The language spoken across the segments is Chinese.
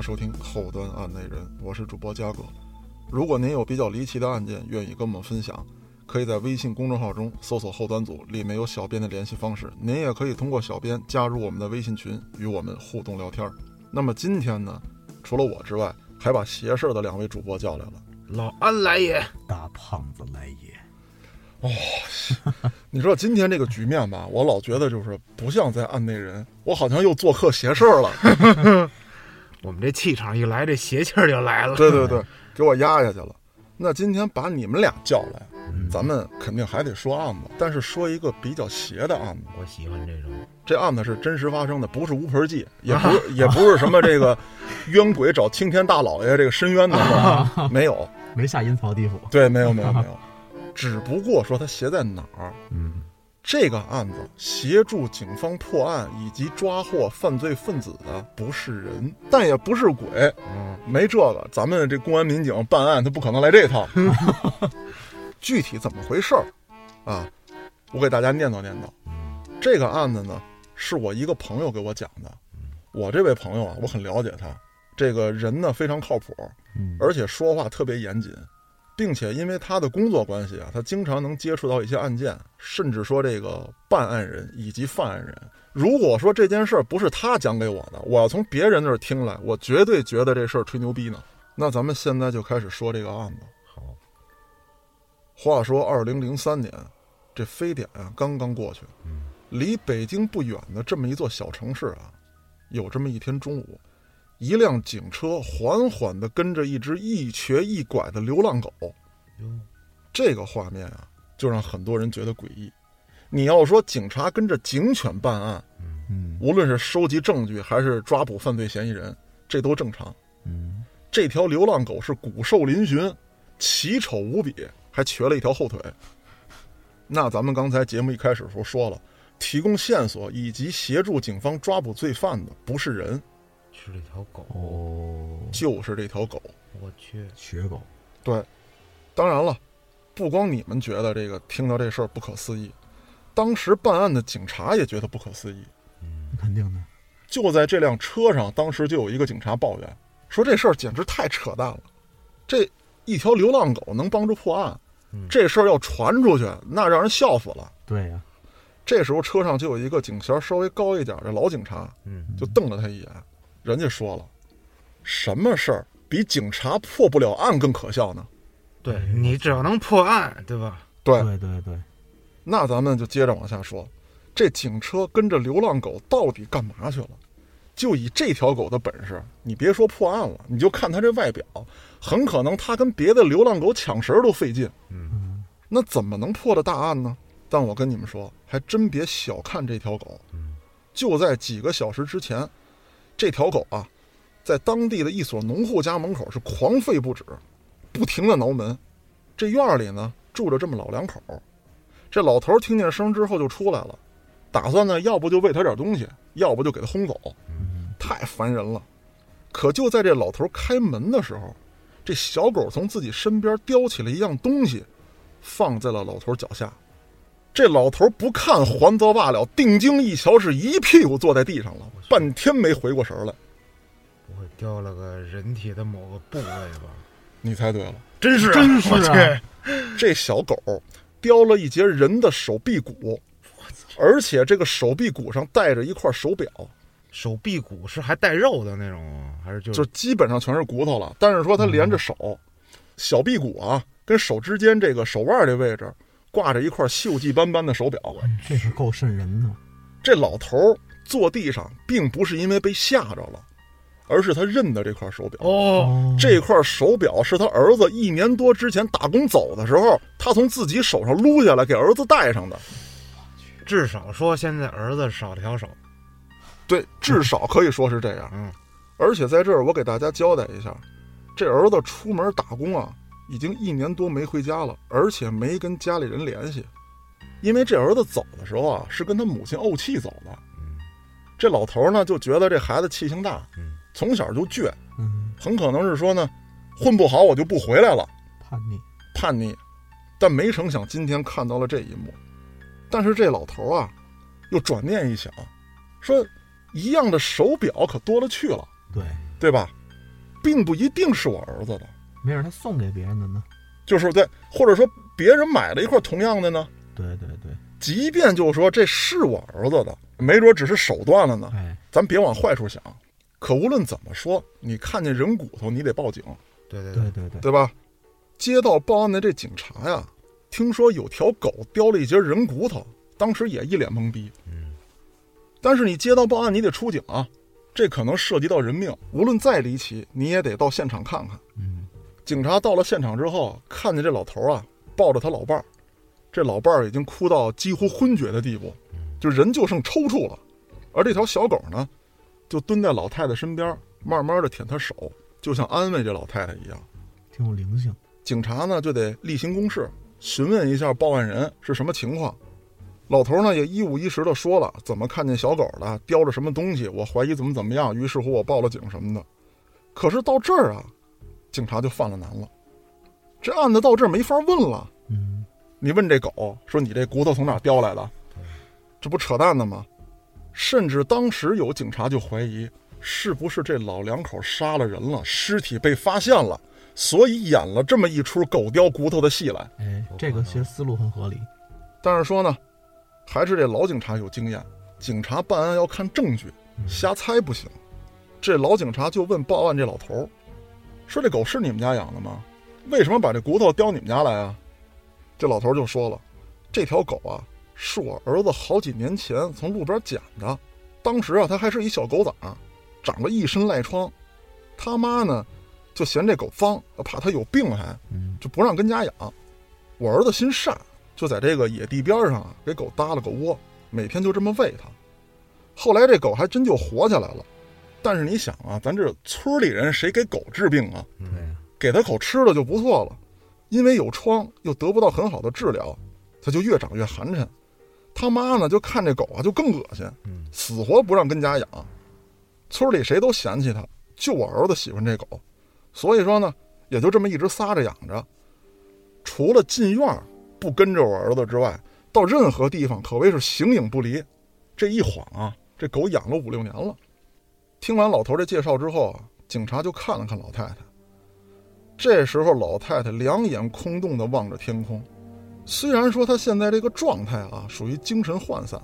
收听《后端案内人》，我是主播嘉哥。如果您有比较离奇的案件，愿意跟我们分享，可以在微信公众号中搜索“后端组”，里面有小编的联系方式。您也可以通过小编加入我们的微信群，与我们互动聊天。那么今天呢，除了我之外，还把邪事儿的两位主播叫来了。老安来也，大胖子来也。哦你知道今天这个局面吧？我老觉得就是不像在案内人，我好像又做客邪事儿了。我们这气场一来，这邪气儿就来了。对对对，给我压下去了。那今天把你们俩叫来，咱们肯定还得说案子，但是说一个比较邪的案子。我喜欢这种，这案子是真实发生的，不是乌盆记，也不是 也不是什么这个冤鬼找青天大老爷这个申冤的事儿，没有，没下阴曹地府。对，没有没有没有，只不过说它邪在哪儿？嗯，这个案子协助警方破案以及抓获犯罪分子的不是人，但也不是鬼，嗯，没这个，咱们这公安民警办案，他不可能来这套。具体怎么回事儿啊？我给大家念叨念叨。这个案子呢，是我一个朋友给我讲的。我这位朋友啊，我很了解他，这个人呢非常靠谱，嗯而且说话特别严谨，并且因为他的工作关系啊，他经常能接触到一些案件，甚至说这个办案人以及犯案人。如果说这件事儿不是他讲给我的，我要从别人那儿听来，我绝对觉得这事儿吹牛逼呢。那咱们现在就开始说这个案子。好，话说，二零零三年，这非典啊刚刚过去，离北京不远的这么一座小城市啊，有这么一天中午，一辆警车缓缓地跟着一只一瘸一拐的流浪狗。哟，这个画面啊，就让很多人觉得诡异。你要说警察跟着警犬办案，嗯无论是收集证据还是抓捕犯罪嫌疑人，这都正常。嗯，这条流浪狗是骨瘦嶙峋，奇丑无比，还瘸了一条后腿。那咱们刚才节目一开始时候说了，提供线索以及协助警方抓捕罪犯的不是人，是这条狗，哦，就是这条狗。我去，瘸狗。对，当然了，不光你们觉得这个听到这事儿不可思议，当时办案的警察也觉得不可思议。肯定的。就在这辆车上，当时就有一个警察抱怨说：“这事儿简直太扯淡了，这一条流浪狗能帮助破案，嗯这事儿要传出去，那让人笑死了。对呀、”这时候车上就有一个警衔稍微高一点的老警察，嗯，就瞪了他一眼。人家说了，什么事儿比警察破不了案更可笑呢？对你只要能破案，对吧？对，对对对，那咱们就接着往下说，这警车跟着流浪狗到底干嘛去了？就以这条狗的本事，你别说破案了，你就看它这外表，很可能它跟别的流浪狗抢食儿都费劲。嗯，那怎么能破的大案呢？但我跟你们说，还真别小看这条狗。就在几个小时之前，这条狗啊，在当地的一所农户家门口是狂吠不止，不停的挠门。这院儿里呢住着这么老两口儿，这老头儿听见声之后就出来了，打算呢要不就喂他点东西，要不就给他轰走。太烦人了。可就在这老头儿开门的时候，这小狗从自己身边叼起了一样东西，放在了老头儿脚下。这老头儿不看还则罢了，定睛一瞧，是一屁股坐在地上了，半天没回过神儿来。不会叼了个人体的某个部位吧？你猜对了，真是啊，真是啊这小狗叼了一截人的手臂骨，而且这个手臂骨上带着一块手表，手臂骨是还带肉的那种吗？还是就就基本上全是骨头了。但是说它连着手，小臂骨啊跟手之间这个手腕这位置挂着一块锈迹斑斑的手表。这是够瘆人的。这老头坐地上，并不是因为被吓着了，而是他认得这块手表。哦，这块手表是他儿子一年多之前打工走的时候，他从自己手上撸下来给儿子戴上的。至少说现在儿子少了条手。对，至少可以说是这样。嗯，而且在这儿，我给大家交代一下，这儿子出门打工啊，已经一年多没回家了，而且没跟家里人联系，因为这儿子走的时候啊，是跟他母亲怄气走的。嗯这老头呢，就觉得这孩子气性大，嗯从小就倔，嗯，很可能是说呢，混不好我就不回来了，叛逆。叛逆。但没成想今天看到了这一幕，但是这老头啊，又转念一想，说一样的手表可多了去了。对，对吧？并不一定是我儿子的，没准他送给别人的呢。就是对，或者说别人买了一块同样的呢，对对对，即便就是说这是我儿子的，没准只是手段了呢。哎，咱别往坏处想。可无论怎么说，你看见人骨头，你得报警，对对对对对，对吧？接到报案的这警察呀，听说有条狗叼了一截人骨头，当时也一脸懵逼。嗯，但是你接到报案，你得出警啊，这可能涉及到人命，无论再离奇，你也得到现场看看。嗯，警察到了现场之后，看见这老头啊抱着他老伴儿，这老伴儿已经哭到几乎昏厥的地步，就人就剩抽搐了，而这条小狗呢，就蹲在老太太身边，慢慢的舔她手，就像安慰这老太太一样。挺有灵性。警察呢就得例行公事，询问一下报案人是什么情况。老头呢也一五一十的说了怎么看见小狗的，叼着什么东西，我怀疑怎么怎么样，于是乎我报了警什么的。可是到这儿啊，警察就犯了难了，这案子到这儿没法问了。嗯，你问这狗说你这骨头从哪儿叼来的，这不扯淡呢吗？甚至当时有警察就怀疑，是不是这老两口杀了人了，尸体被发现了，所以演了这么一出狗叼骨头的戏来。哎，这个其实思路很合理。但是说呢，还是这老警察有经验，警察办案要看证据，瞎猜不行。这老警察就问报案这老头儿说：“这狗是你们家养的吗？为什么把这骨头叼你们家来啊？”这老头就说了：“这条狗啊，是我儿子好几年前从路边捡的，当时啊，它还是一小狗崽儿，长了一身赖疮。他妈呢，就嫌这狗脏，怕它有病还，嗯，就不让跟家养。我儿子心善，就在这个野地边上啊，给狗搭了个窝，每天就这么喂它。后来这狗还真就活下来了。但是你想啊，咱这村里人谁给狗治病啊？对，给它口吃的就不错了。因为有疮又得不到很好的治疗，它就越长越寒碜。他妈呢就看这狗啊就更恶心，嗯死活不让跟家养。村里谁都嫌弃它，就我儿子喜欢这狗，所以说呢也就这么一直撒着养着。除了进院不跟着我儿子之外，到任何地方可谓是形影不离。这一晃啊，这狗养了五六年了。听完老头这介绍之后啊，警察就看了看老太太。这时候，老太太两眼空洞地望着天空。虽然说他现在这个状态啊，属于精神涣散，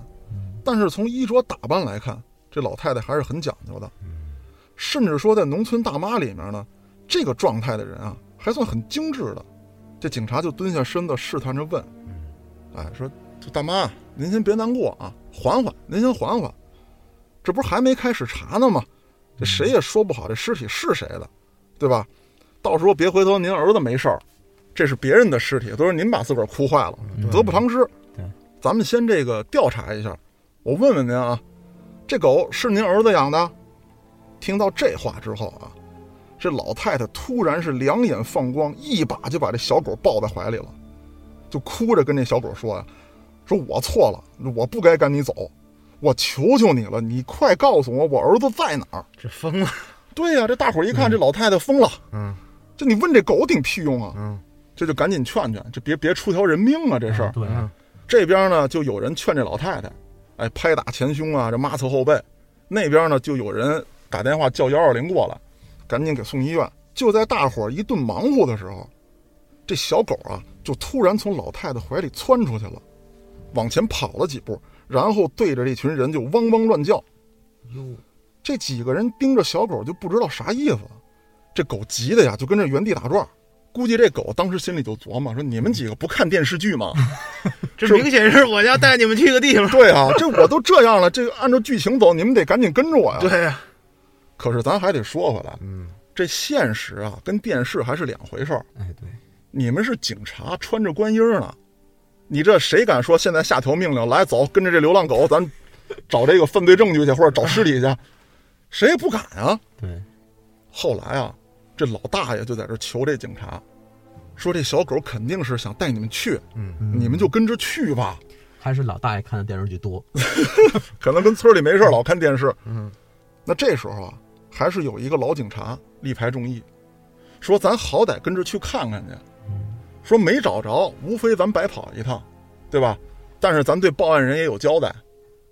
但是从衣着打扮来看，这老太太还是很讲究的。甚至说，在农村大妈里面呢，这个状态的人啊，还算很精致的。这警察就蹲下身子试探着问：“哎，说这大妈，您先别难过啊，缓缓，您先缓缓。这不是还没开始查呢吗？这谁也说不好这尸体是谁的，对吧？到时候别回头您儿子没事儿，这是别人的尸体，都是您把自个儿哭坏了，得不偿失。对，咱们先这个调查一下，我问问您啊，这狗是您儿子养的？听到这话之后啊，这老太太突然是两眼放光，一把就把这小狗抱在怀里了，就哭着跟这小狗说呀：“说我错了，我不该赶你走，我求求你了，你快告诉我我儿子在哪儿。”这疯了，对呀、这大伙儿一看，这老太太疯了，嗯这你问这狗顶屁用啊？嗯这就赶紧劝劝，这别别出条人命啊！这事儿、对，嗯这边呢就有人劝这老太太，哎，拍打前胸啊，这抹擦后背；那边呢就有人打电话叫幺二零过来，赶紧给送医院。就在大伙儿一顿忙活的时候，这小狗啊就突然从老太太怀里窜出去了，往前跑了几步，然后对着这群人就汪汪乱叫。哟，这几个人盯着小狗就不知道啥意思，这狗急的呀就跟这原地打转。估计这狗当时心里就琢磨说：“你们几个不看电视剧吗？这明显是我要带你们去个地方。对啊，这我都这样了，这个按照剧情走，你们得赶紧跟着我呀。对呀，可是咱还得说回来，嗯这现实啊跟电视还是两回事儿。哎对，你们是警察，穿着官衣儿呢，你这谁敢说现在下条命令来走，跟着这流浪狗，咱找这个犯罪证据去，或者找尸体去，谁也不敢啊。对，后来啊，这老大爷就在这求这警察，说这小狗肯定是想带你们去，嗯嗯你们就跟着去吧。还是老大爷看的电视剧多。可能跟村里没事老看电视。嗯那这时候啊，还是有一个老警察力排众议，说咱好歹跟着去看看去。说没找着，无非咱白跑一趟，对吧？但是咱对报案人也有交代。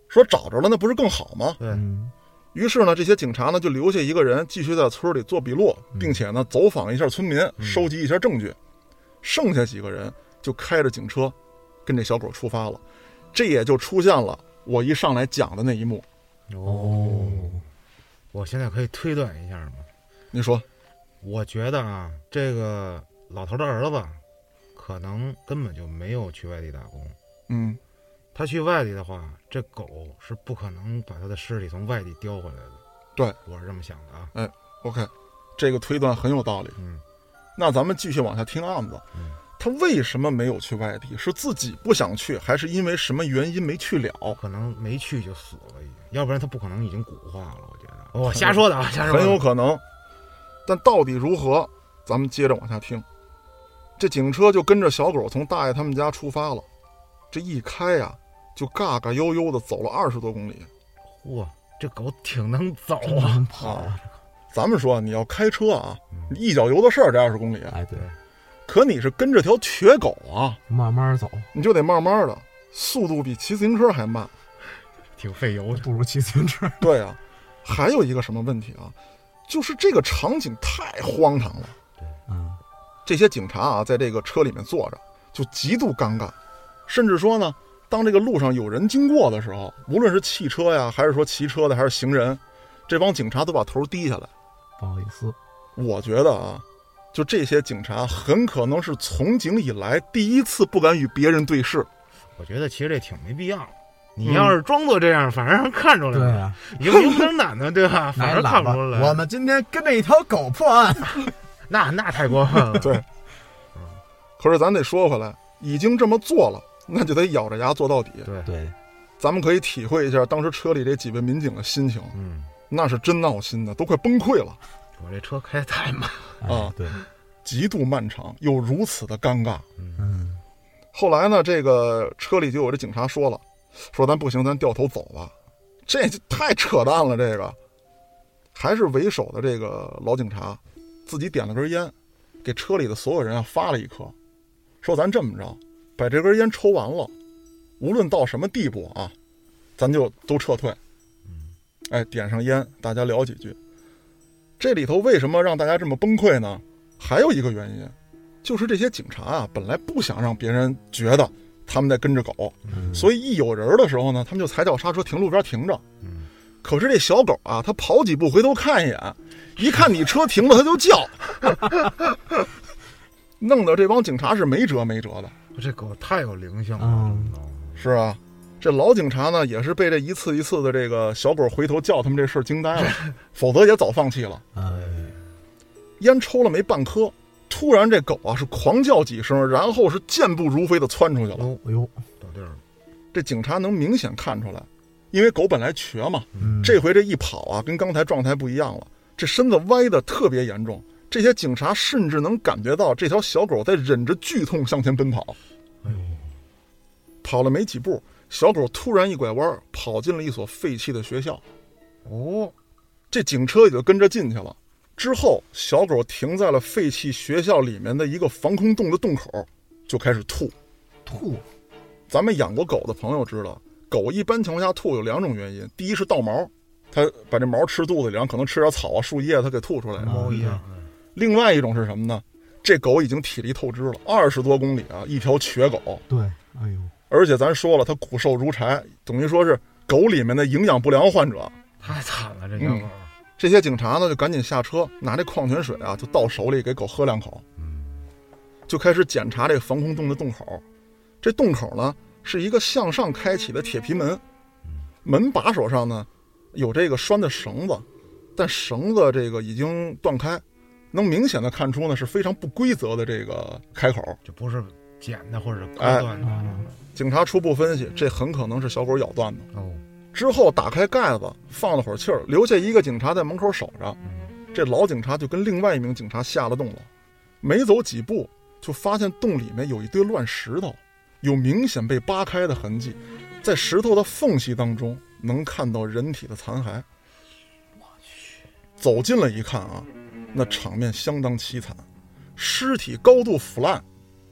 说找着了，那不是更好吗？对，嗯，于是呢，这些警察呢就留下一个人继续在村里做笔录，并且呢走访一下村民，收集一下证据。剩下几个人就开着警车，跟这小狗出发了。这也就出现了我一上来讲的那一幕。哦，我现在可以推断一下吗？你说，我觉得啊，这个老头的儿子可能根本就没有去外地打工。嗯，他去外地的话，这狗是不可能把他的尸体从外地叼回来的。对，我是这么想的啊。哎 OK，这个推断很有道理。嗯，那咱们继续往下听案子。嗯他为什么没有去外地？是自己不想去，还是因为什么原因没去了？可能没去就死了，已经，要不然他不可能已经骨化了。我觉得，我瞎说的啊，瞎说的。很有可能。但到底如何？咱们接着往下听。这警车就跟着小狗从大爷他们家出发了。这一开呀，就嘎嘎悠悠的走了二十多公里。嚯，这狗挺能走啊！跑啊！咱们说你要开车啊，嗯你一脚油的事儿，这二十公里。哎，对，可你是跟着条瘸狗啊，慢慢走，你就得慢慢的，速度比骑自行车还慢。挺费油的。不如骑自行车。对啊，还有一个什么问题啊？就是这个场景太荒唐了。嗯，这些警察啊，在这个车里面坐着，就极度尴尬，甚至说呢，当这个路上有人经过的时候，无论是汽车呀，还是说骑车的，还是行人，这帮警察都把头低下来。不好意思，我觉得啊，就这些警察很可能是从警以来第一次不敢与别人对视。我觉得其实这挺没必要。你要是装作这样，反而让人看出来了。对呀，你又不能奶奶，对吧？反而看不出来。我们今天跟着一条狗破案，那那太过分了。对，可是咱得说回来，已经这么做了，那就得咬着牙做到底。对，对，咱们可以体会一下当时车里这几位民警的心情，嗯，那是真闹心的，都快崩溃了，我这车开太慢。哎啊对，极度漫长又如此的尴尬。嗯，后来呢，这个车里就有这警察说了，说咱不行，咱掉头走吧，这就太扯淡了。这个还是为首的这个老警察自己点了根烟，给车里的所有人啊发了一颗，说咱这么着，把这根烟抽完了，无论到什么地步啊，咱就都撤退。哎，点上烟，大家聊几句。这里头为什么让大家这么崩溃呢？还有一个原因，就是这些警察啊，本来不想让别人觉得他们在跟着狗，所以一有人的时候呢，他们就踩脚刹车停路边停着。可是这小狗啊，它跑几步回头看一眼，一看你车停了，它就叫，弄得这帮警察是没辙没辙的。这狗太有灵性了，是啊，这老警察呢，也是被这一次一次的这个小狗回头叫他们这事儿惊呆了，否则也早放弃了。哎，烟抽了没半颗，突然这狗啊是狂叫几声，然后是健步如飞的窜出去了。哟哎呦，到地儿了。这警察能明显看出来，因为狗本来瘸嘛，嗯这回这一跑啊，跟刚才状态不一样了，这身子歪的特别严重。这些警察甚至能感觉到这条小狗在忍着剧痛向前奔跑。哎呦，跑了没几步，小狗突然一拐弯，跑进了一所废弃的学校。哦，这警车也就跟着进去了。之后，小狗停在了废弃学校里面的一个防空洞的洞口，就开始吐。吐，咱们养过狗的朋友知道，狗一般情况下吐有两种原因：第一是倒毛，它把这毛吃肚子里，然后可能吃点草啊、树叶，它给吐出来了；猫一样。另外一种是什么呢？这狗已经体力透支了，二十多公里啊，一条瘸狗，对，哎呦，而且咱说了，它骨瘦如柴，等于说是狗里面的营养不良患者。太惨了，这小狗。这些警察呢，就赶紧下车，拿这矿泉水啊，就倒手里给狗喝两口，嗯就开始检查这个防空洞的洞口。这洞口呢，是一个向上开启的铁皮门，门把手上呢有这个拴的绳子，但绳子这个已经断开，能明显的看出呢是非常不规则的这个开口。就不是剪的或者割哎断的。警察初步分析，这很可能是小狗咬断的。哦，之后打开盖子，放了会儿气儿，留下一个警察在门口守着。这老警察就跟另外一名警察下了洞了，没走几步，就发现洞里面有一堆乱石头，有明显被扒开的痕迹，在石头的缝隙当中能看到人体的残骸。我去，走近了一看啊，那场面相当凄惨，尸体高度腐烂，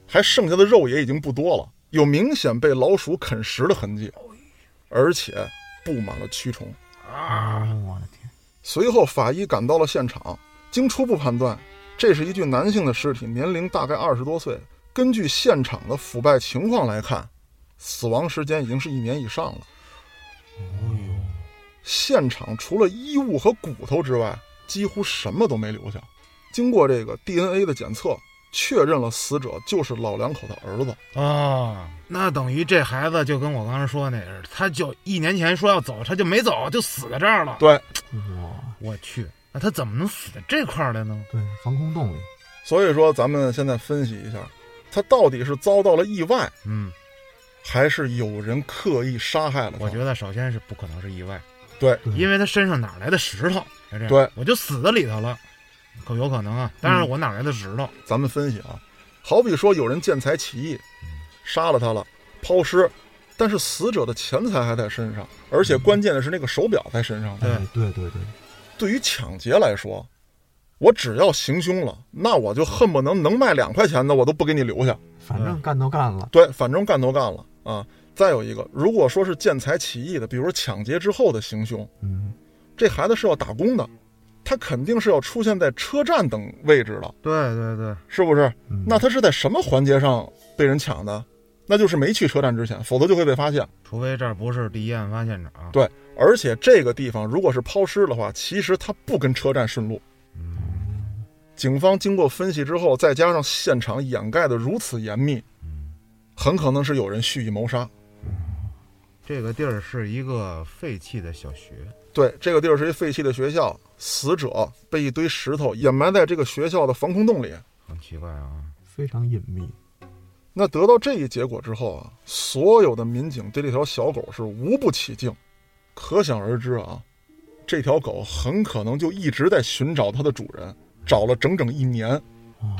还剩下的肉也已经不多了，有明显被老鼠啃食的痕迹，而且布满了蛆虫。啊，我的天，随后法医赶到了现场，经初步判断，这是一具男性的尸体，年龄大概二十多岁。根据现场的腐败情况来看，死亡时间已经是一年以上了。现场除了衣物和骨头之外，几乎什么都没留下。经过这个 DNA 的检测，确认了死者就是老两口的儿子。哦，那等于这孩子就跟我刚才说那似的，他就一年前说要走，他就没走，就死在这儿了。对，哇，我去，那他怎么能死在这块儿来呢？对，防空洞里，所以说咱们现在分析一下，他到底是遭到了意外，嗯，还是有人刻意杀害了他？我觉得首先是不可能是意外，对，对因为他身上哪来的石头？是这样对，我就死在里头了，可有可能啊。但是我哪来的石头？咱们分析啊，好比说有人见财起意，杀了他了，抛尸，但是死者的钱财还在身上，而且关键的是那个手表在身上。对哎对对对，对于抢劫来说，我只要行凶了，那我就恨不能能卖两块钱的我都不给你留下。反正干都干了，对，反正干都干了啊。再有一个，如果说是见财起意的，比如说抢劫之后的行凶，嗯，这孩子是要打工的，他肯定是要出现在车站等位置的，对对对，是不是？嗯那他是在什么环节上被人抢的？那就是没去车站之前，否则就会被发现。除非这儿不是第一案发现场。对而且这个地方如果是抛尸的话，其实它不跟车站顺路。警方经过分析之后，再加上现场掩盖的如此严密，很可能是有人蓄意谋杀。这个地儿是一个废弃的小学，对，这个地儿是一废弃的学校，死者被一堆石头掩埋在这个学校的防空洞里。很奇怪啊。非常隐秘，那得到这一结果之后啊，所有的民警对这条小狗是无不起敬，可想而知啊，这条狗很可能就一直在寻找它的主人，找了整整一年。哦，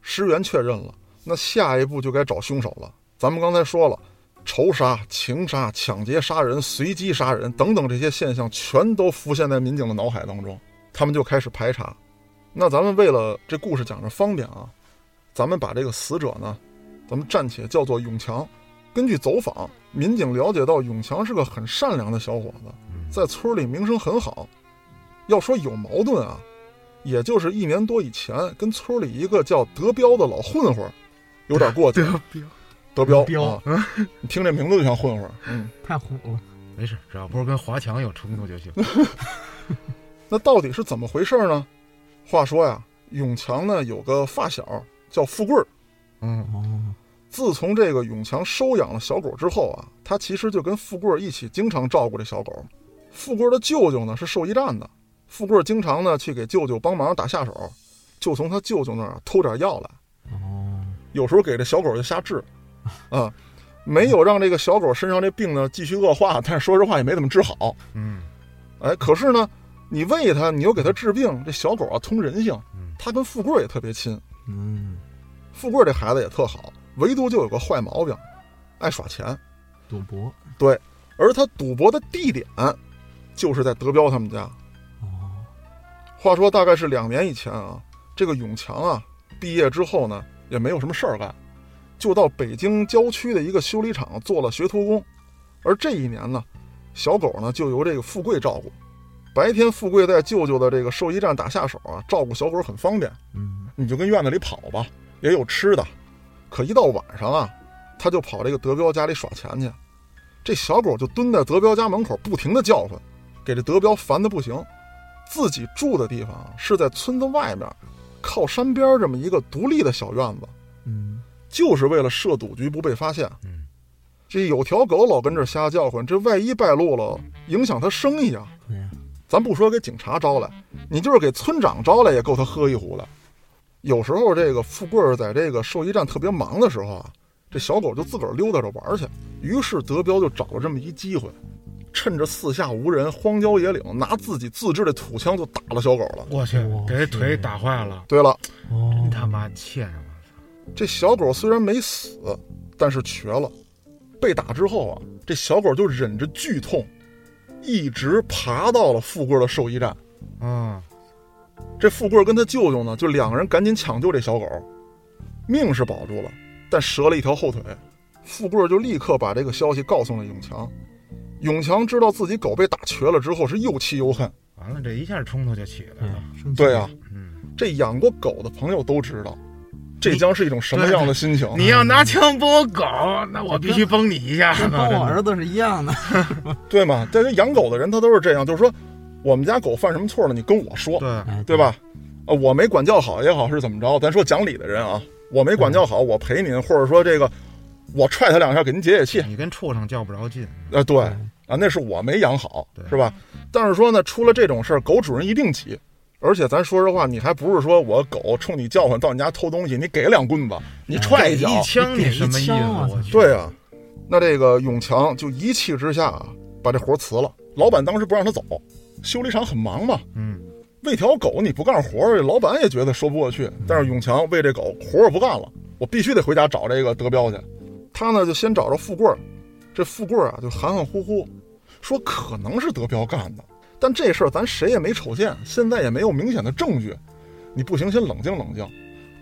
尸源确认了，那下一步就该找凶手了。咱们刚才说了，仇杀、情杀、抢劫、杀人、随机杀人等等这些现象，全都浮现在民警的脑海当中，他们就开始排查。那咱们为了这故事讲着方便啊，咱们把这个死者呢，咱们暂且叫做永强。根据走访，民警了解到永强是个很善良的小伙子，在村里名声很好。要说有矛盾啊，也就是一年多以前跟村里一个叫德彪的老混混有点过 节。德彪，德彪啊，你听这名字就像混混。嗯，太虎了，没事，只要不是跟华强有冲突就行。那到底是怎么回事呢？话说呀，永强呢有个发小叫富贵儿。嗯，哦，自从这个永强收养了小狗之后啊，他其实就跟富贵儿一起经常照顾这小狗。富贵儿的舅舅呢是兽医站的，富贵儿经常呢去给舅舅帮忙打下手，就从他舅舅那儿偷点药来，哦，有时候给这小狗就瞎治，啊，没有让这个小狗身上这病呢继续恶化，但是说实话也没怎么治好。嗯哎，可是呢，你喂它，你又给它治病，这小狗啊通人性嗯，它跟富贵儿也特别亲。嗯，富贵儿这孩子也特好，唯独就有个坏毛病，爱耍钱。赌博，对而他赌博的地点就是在德彪他们家。哦，话说大概是两年以前啊，这个永强啊毕业之后呢，也没有什么事儿干，就到北京郊区的一个修理厂做了学徒工。而这一年呢，小狗呢就由这个富贵照顾。白天富贵在舅舅的这个兽医站打下手啊，照顾小狗很方便，嗯，你就跟院子里跑吧，也有吃的。可一到晚上啊，他就跑这个德彪家里耍钱去。这小狗就蹲在德彪家门口，不停地叫唤，给这德彪烦的不行。自己住的地方啊是在村子外面，靠山边这么一个独立的小院子，嗯，就是为了设赌局不被发现。嗯，这有条狗老跟这儿瞎叫唤，这万一败露了，影响他生意啊。对呀，咱不说给警察招来，你就是给村长招来也够他喝一壶的。有时候这个富贵儿在这个兽医站特别忙的时候啊，这小狗就自个儿溜达着玩去。于是德彪就找了这么一机会，趁着四下无人、荒郊野岭，拿自己自制的土枪就打了小狗了。我去，给这腿打坏了，对了，哦真，他妈欠啊！这小狗虽然没死，但是瘸了。被打之后啊，这小狗就忍着剧痛，一直爬到了富贵的兽医站。啊，这富贵跟他舅舅呢，就两个人赶紧抢救这小狗，命是保住了，但折了一条后腿。富贵就立刻把这个消息告诉了永强，永强知道自己狗被打瘸了之后，是又气又恨。完了，这一下冲突就起来了。，对啊，嗯，这养过狗的朋友都知道，这将是一种什么样的心情？你要拿枪崩我狗，那我必须崩你一下。跟我儿子是一样的。对吗？但是养狗的人他都是这样，就是说，我们家狗犯什么错了，你跟我说，对，哎，对？吧？呃，我没管教好也好是怎么着，咱说讲理的人啊，我没管教好，我赔您，或者说这个我踹他两下给您解解气，你跟畜生较不着劲。呃，对对啊，那是我没养好，是吧？但是说呢，出了这种事儿，狗主人一定急。而且咱说实话，你还不是说我狗冲你叫唤到你家偷东西，你给两棍子，你踹一脚，一枪你什么意思？一枪啊我去。对啊，那这个永强就一气之下啊，把这活辞了。老板当时不让他走，修理厂很忙嘛，嗯，喂条狗你不干活，老板也觉得说不过去。但是永强为这狗活儿不干了，我必须得回家找这个德彪去。他呢就先找着富贵儿，这富贵儿啊就含含糊糊说可能是德彪干的，但这事儿咱谁也没瞅见，现在也没有明显的证据。你不行，先冷静冷静。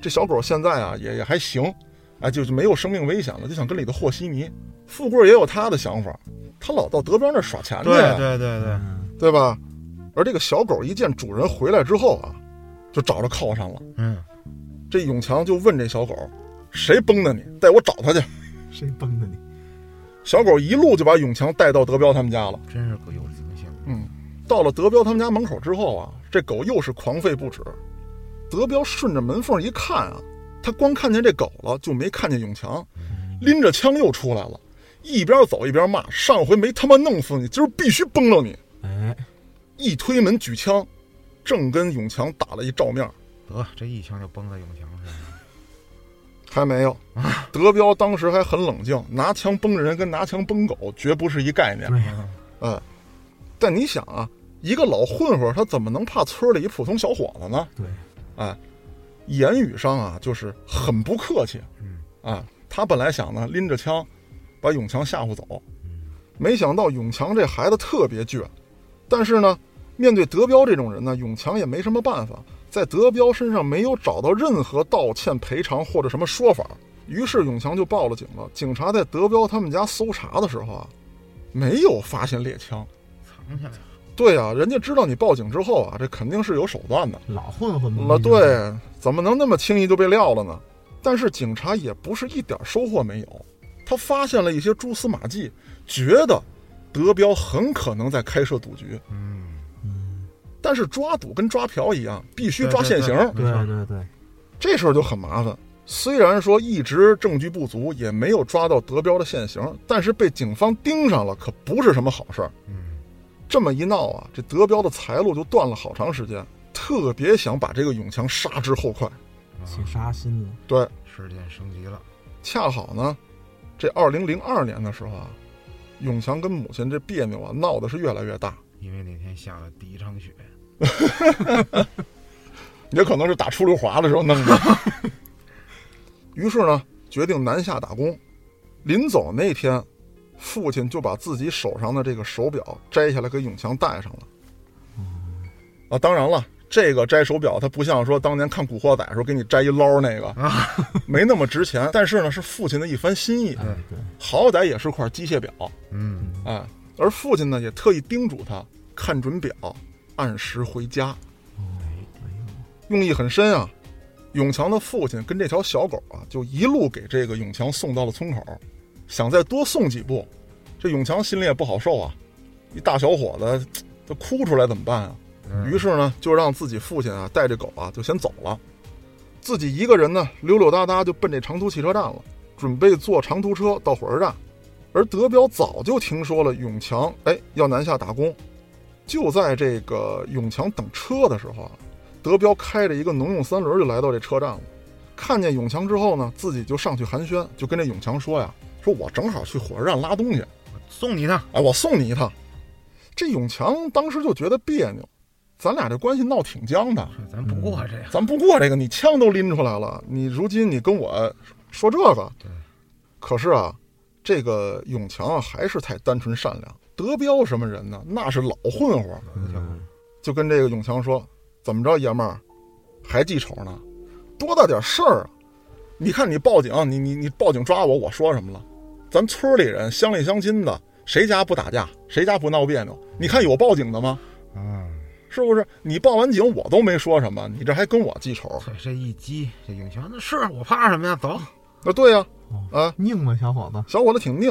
这小狗现在啊也也还行，哎，就是没有生命危险了，就想跟里头和稀泥。富贵也有他的想法，他老到德彪那儿耍钱去，对对对对，嗯对吧？而这个小狗一见主人回来之后啊，就找着靠上了。嗯，这永强就问这小狗：“谁崩的你？带我找他去。谁崩的你？”小狗一路就把永强带到德彪他们家了。真是个有灵性。嗯，到了德彪他们家门口之后啊，这狗又是狂吠不止。德彪顺着门缝一看啊，他光看见这狗了，就没看见永强，拎着枪又出来了，一边走一边骂：“上回没他妈弄死你，今儿必须崩了你哎，！”一推门举枪，正跟永强打了一照面。得，这一枪就崩在永强身上。还没有，德彪当时还很冷静，拿枪崩人跟拿枪崩狗绝不是一概念。对，嗯，但你想啊，一个老混混他怎么能怕村里一普通小伙子呢？对，哎，言语上啊就是很不客气。嗯，啊，他本来想呢拎着枪把永强吓唬走，嗯没想到永强这孩子特别倔，但是呢，面对德彪这种人呢，永强也没什么办法，在德彪身上没有找到任何道歉、赔偿或者什么说法，于是永强就报了警了。警察在德彪他们家搜查的时候啊，没有发现猎枪。藏起来了。对啊，人家知道你报警之后啊，这肯定是有手段的。老混混嘛。对，怎么能那么轻易就被撂了呢？但是警察也不是一点收获没有，他发现了一些蛛丝马迹，觉得德彪很可能在开设赌局。嗯，嗯，但是抓赌跟抓嫖一样，必须抓现行，对对对对，这事儿就很麻烦。虽然说一直证据不足，也没有抓到德彪的现行，但是被警方盯上了，可不是什么好事儿。嗯，这么一闹啊，这德彪的财路就断了好长时间，特别想把这个永强杀之后快。啊起杀心了。对，事件升级了。恰好呢，这二零零二年的时候啊，永强跟母亲这别扭啊，闹的是越来越大，因为那天下了第一场雪。也可能是打出溜滑的时候弄的。于是呢，决定南下打工。临走那天，父亲就把自己手上的这个手表摘下来给永强戴上了。啊，当然了，这个摘手表它不像说当年看《古惑仔》时候给你摘一捞那个，没那么值钱。但是呢，是父亲的一番心意，哎，好歹也是块机械表。嗯，哎，而父亲呢也特意叮嘱他看准表，按时回家，用意很深啊。永强的父亲跟这条小狗啊，就一路给这个永强送到了村口，想再多送几步，这永强心里也不好受啊，一大小伙子，他哭出来怎么办啊？嗯于是呢，就让自己父亲啊带着狗啊就先走了，自己一个人呢溜溜达达就奔这长途汽车站了，准备坐长途车到火车站。而德彪早就听说了永强哎要南下打工，就在这个永强等车的时候啊，德彪开着一个农用三轮就来到这车站了。看见永强之后呢，自己就上去寒暄，就跟这永强说呀：“说我正好去火车站拉东西，送你一趟。哎，我送你一趟。”这永强当时就觉得别扭，咱俩这关系闹挺僵的，咱不过这个。咱不过这个，你枪都拎出来了，你如今你跟我说这个，对，可是啊，这个永强啊还是太单纯善良。德彪什么人呢？那是老混混，嗯就跟这个永强说：“怎么着，爷们儿，还记仇呢？多大点事儿啊！你看你报警，你你你报警抓我，我说什么了？咱村里人乡里乡亲的，谁家不打架？谁家不闹别扭？你看有报警的吗？啊，是不是？你报完警我都没说什么，你这还跟我记仇？这这一激，这永强那是我怕什么呀？走，啊，对呀、哦啊，拧吧，小伙子？小伙子挺拧，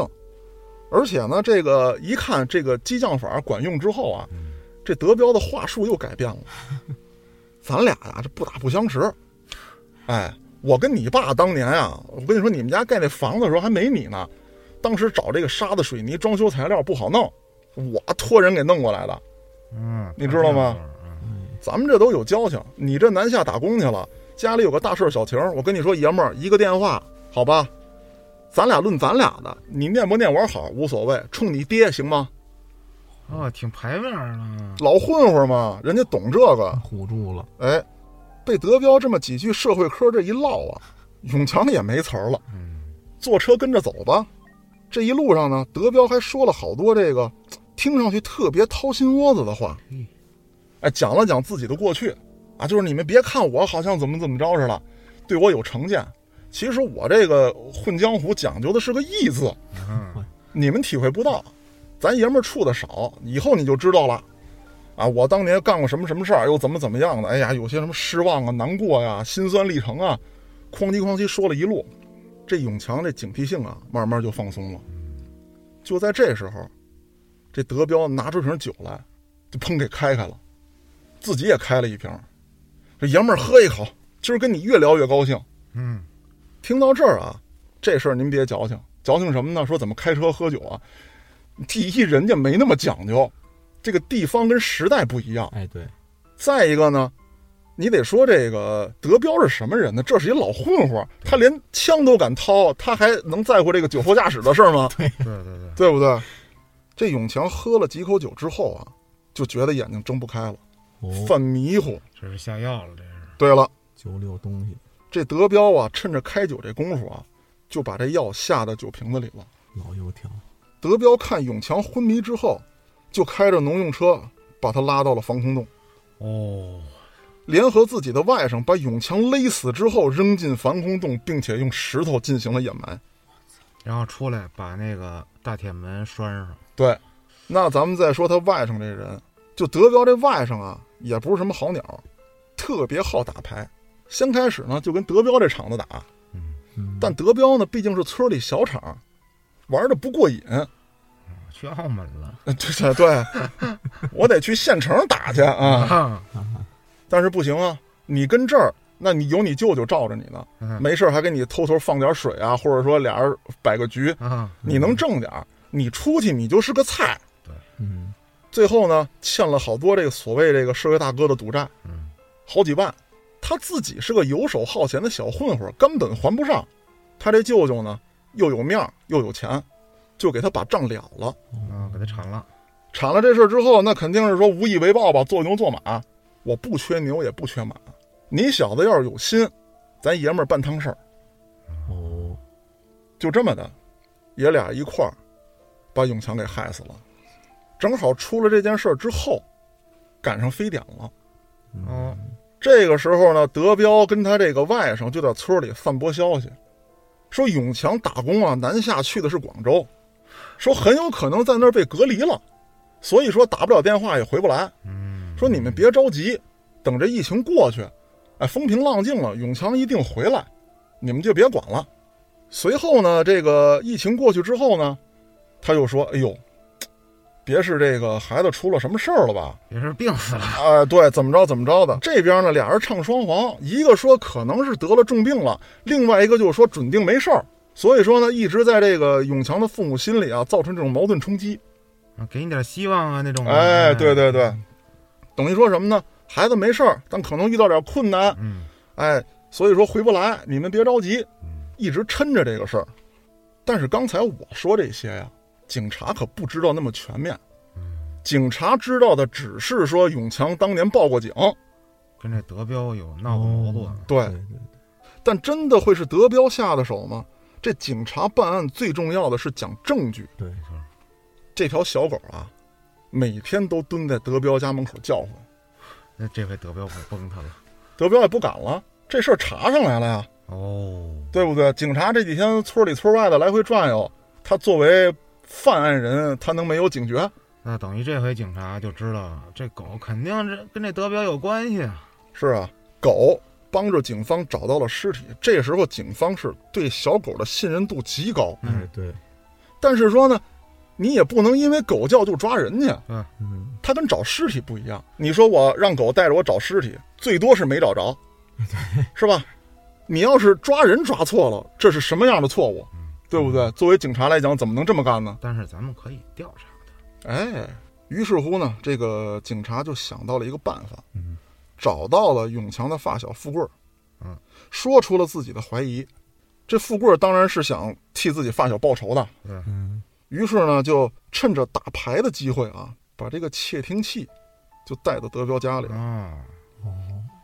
而且呢，这个一看这个激将法管用之后啊，这德彪的话术又改变了。咱俩呀，这不打不相识。哎，我跟你爸当年啊，我跟你说，你们家盖那房子的时候还没你呢，当时找这个沙子、水泥、装修材料不好弄，我托人给弄过来的。嗯，你知道吗嗯？咱们这都有交情，你这南下打工去了，家里有个大事小情，我跟你说，爷们儿一个电话，好吧？咱俩论咱俩的，你念不念我好无所谓，冲你爹行吗？哦，挺排面的。老混混嘛，人家懂这个。唬住了，哎，被德彪这么几句社会科这一唠啊，永强也没词儿了。嗯，坐车跟着走吧。这一路上呢，德彪还说了好多这个听上去特别掏心窝子的话嘿。哎，讲了讲自己的过去啊，就是你们别看我好像怎么怎么着似的，对我有成见。其实我这个混江湖讲究的是个义字，嗯你们体会不到。咱爷们儿处的少，以后你就知道了。啊，我当年干过什么什么事儿，又怎么怎么样的？哎呀，有些什么失望啊、难过呀、心酸历程啊，哐叽哐叽说了一路。这永强这警惕性啊，慢慢就放松了。就在这时候，这德彪拿出瓶酒来，就砰给开开了，自己也开了一瓶。这爷们儿喝一口，今儿跟你越聊越高兴。嗯，听到这儿啊，这事儿您别矫情，矫情什么呢？说怎么开车喝酒啊？第一，人家没那么讲究，这个地方跟时代不一样。哎，对，再一个呢，你得说这个德彪是什么人呢？这是一老混混，他连枪都敢掏，他还能在乎这个酒后驾驶的事儿吗？对对对，对不对？这永强喝了几口酒之后啊，就觉得眼睛睁不开了，哦，犯迷糊。这是下药了，这是。对了，酒里有东西，这德彪啊，趁着开酒这功夫啊，就把这药下到酒瓶子里了。老油条，德彪看永强昏迷之后，就开着农用车把他拉到了防空洞，哦，联合自己的外甥把永强勒死之后扔进防空洞，并且用石头进行了掩埋。然后出来把那个大铁门拴上。对，那咱们再说他外甥这人，就德彪这外甥啊，也不是什么好鸟，特别好打牌。先开始呢就跟德彪这厂子打，嗯，嗯，但德彪呢毕竟是村里小厂，玩的不过瘾。去澳门了呃 对对对，我得去县城打去啊。啊！但是不行啊，你跟这儿，那你有你舅舅罩着你呢，嗯没事儿还给你偷偷放点水啊，或者说俩人摆个局，啊，你能挣点儿。你出去你就是个菜。嗯，最后呢，欠了好多这个所谓这个社会大哥的赌债，嗯，好几万。他自己是个游手好闲的小混混，根本还不上。他这舅舅呢，又有面儿又有钱，就给他把账了了。啊，给他铲了。铲了这事儿之后，那肯定是说无以为报吧，做牛做马。我不缺牛，也不缺马。你小子要是有心，咱爷们儿办趟事儿，哦，就这么的，爷俩一块儿把永强给害死了。正好出了这件事儿之后，赶上非典了。嗯，这个时候呢，德彪跟他这个外甥就在村里散播消息，说永强打工啊，南下去的是广州，说很有可能在那儿被隔离了，所以说打不了电话也回不来。嗯，说你们别着急，等这疫情过去，哎，风平浪静了，永强一定回来，你们就别管了。随后呢，这个疫情过去之后呢，他又说：“哎呦，别是这个孩子出了什么事儿了吧？别是病死了。啊，对，怎么着怎么着的。这边呢，俩人唱双簧，一个说可能是得了重病了，另外一个就说准定没事儿。所以说呢，一直在这个永强的父母心里啊，造成这种矛盾冲击。啊，给你点希望啊，那种。哎，对对对，等于说什么呢？孩子没事儿，但可能遇到点困难，嗯，哎，所以说回不来，你们别着急嗯，一直抻着这个事儿。但是刚才我说这些呀，警察可不知道那么全面。警察知道的只是说永强当年报过警，跟这德彪有闹过矛盾。对对对，但真的会是德彪下的手吗？这警察办案最重要的是讲证据。对，这条小狗啊，每天都蹲在德彪家门口叫唤，那这回德彪不崩他了。德彪也不敢了，这事儿查上来了呀，哦，对不对？警察这几天村里村外的来回转悠，他作为犯案人，他能没有警觉？那等于这回警察就知道，这狗肯定是跟这德彪有关系啊。是啊，狗帮着警方找到了尸体。这时候警方是对小狗的信任度极高，哎，对，但是说呢，你也不能因为狗叫就抓人去。嗯，它跟找尸体不一样。你说我让狗带着我找尸体，最多是没找着，是吧？你要是抓人抓错了，这是什么样的错误？对不对？作为警察来讲，怎么能这么干呢？但是咱们可以调查他。哎，于是乎呢，这个警察就想到了一个办法，嗯找到了永强的发小富贵儿，嗯，说出了自己的怀疑。这富贵儿当然是想替自己发小报仇的，嗯，于是呢，就趁着打牌的机会啊，把这个窃听器就带到德彪家里了，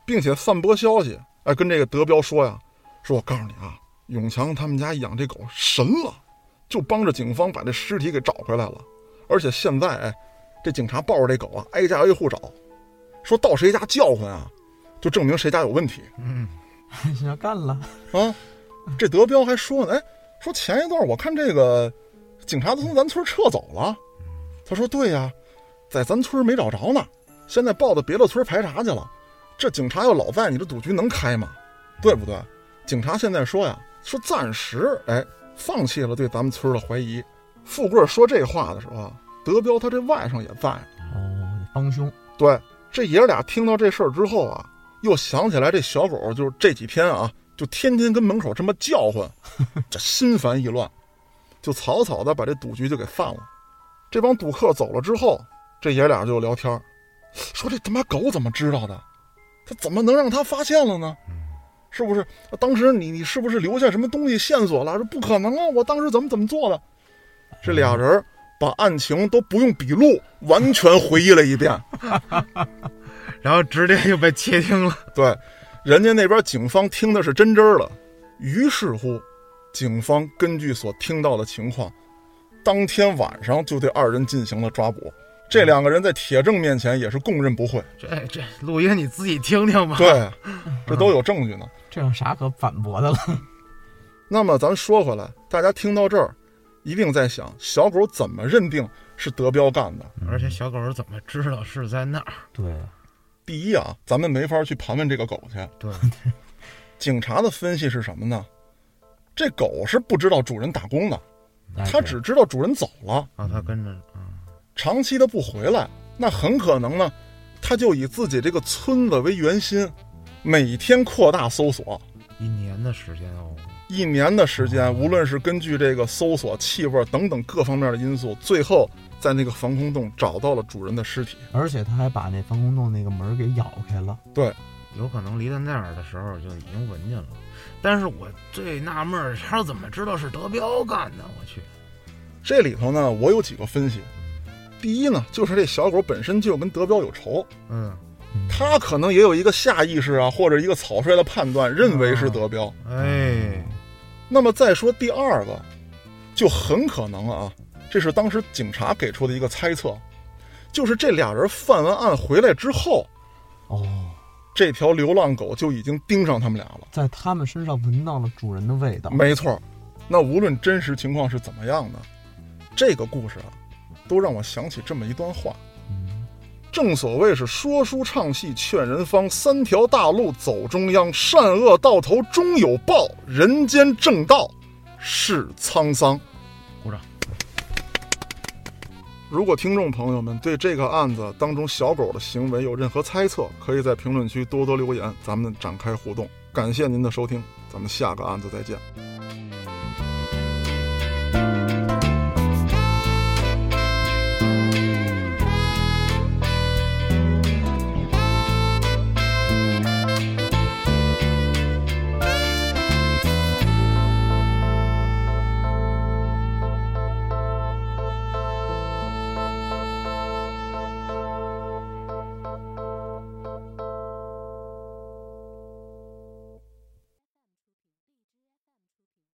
并且散播消息，哎，跟这个德彪说呀，说我告诉你啊，永强他们家养这狗神了，就帮着警方把这尸体给找回来了，而且现在哎，这警察抱着这狗啊，挨家挨户找，说到谁家叫唤啊，就证明谁家有问题嗯，你要干了，啊。这德彪还说呢，哎，说前一段我看这个警察都从咱村撤走了，他说对呀，在咱村没找着呢，现在报到别的村排查去了。这警察要老在，你这赌局能开吗？对不对？警察现在说呀，说暂时哎放弃了对咱们村的怀疑。富贵说这话的时候啊，德彪他这外甥也在。哦，帮凶，对，这爷俩听到这事儿之后啊，又想起来这小狗就是这几天啊，就天天跟门口这么叫唤，这心烦意乱，就草草的把这赌局就给散了。这帮赌客走了之后，这爷俩就聊天，说这他妈狗怎么知道的？他怎么能让他发现了呢？是不是？当时你你是不是留下什么东西线索了？说不可能啊！我当时怎么怎么做的？这俩人把案情都不用笔录，完全回忆了一遍。然后直接就被窃听了。对，人家那边警方听的是真真儿的。于是乎，警方根据所听到的情况，当天晚上就对二人进行了抓捕。这两个人在铁证面前也是供认不讳。这这录音你自己听听吧。对，这都有证据呢。这有啥可反驳的了？那么咱说回来，大家听到这儿，一定在想，小狗怎么认定是德彪干的？而且小狗怎么知道是在那儿？对，第一啊，咱们没法去盘问这个狗去。对，警察的分析是什么呢？这狗是不知道主人打工的，哎它只知道主人走了。啊，它跟着啊，长期的不回来，那很可能呢，它就以自己这个村子为圆心，每天扩大搜索。一年的时间哦。一年的时间，无论是根据这个搜索、气味等等各方面的因素，最后在那个防空洞找到了主人的尸体。而且他还把那防空洞那个门儿给咬开了。对，有可能离他那儿的时候就已经闻见了。但是我最纳闷儿，他怎么知道是德彪干的？我去，这里头呢，我有几个分析。第一呢，就是这小狗本身就跟德彪有仇，嗯，他可能也有一个下意识啊，或者一个草率的判断，认为是德彪。哎，那么再说第二个，就很可能啊，这是当时警察给出的一个猜测，就是这俩人犯完案回来之后，哦，这条流浪狗就已经盯上他们俩了。在他们身上闻到了主人的味道。没错，那无论真实情况是怎么样的，这个故事啊，都让我想起这么一段话。嗯，正所谓是说书唱戏劝人方，三条大路走中央，善恶到头终有报，人间正道是沧桑。如果听众朋友们对这个案子当中小狗的行为有任何猜测，可以在评论区多多留言，咱们展开互动。感谢您的收听，咱们下个案子再见。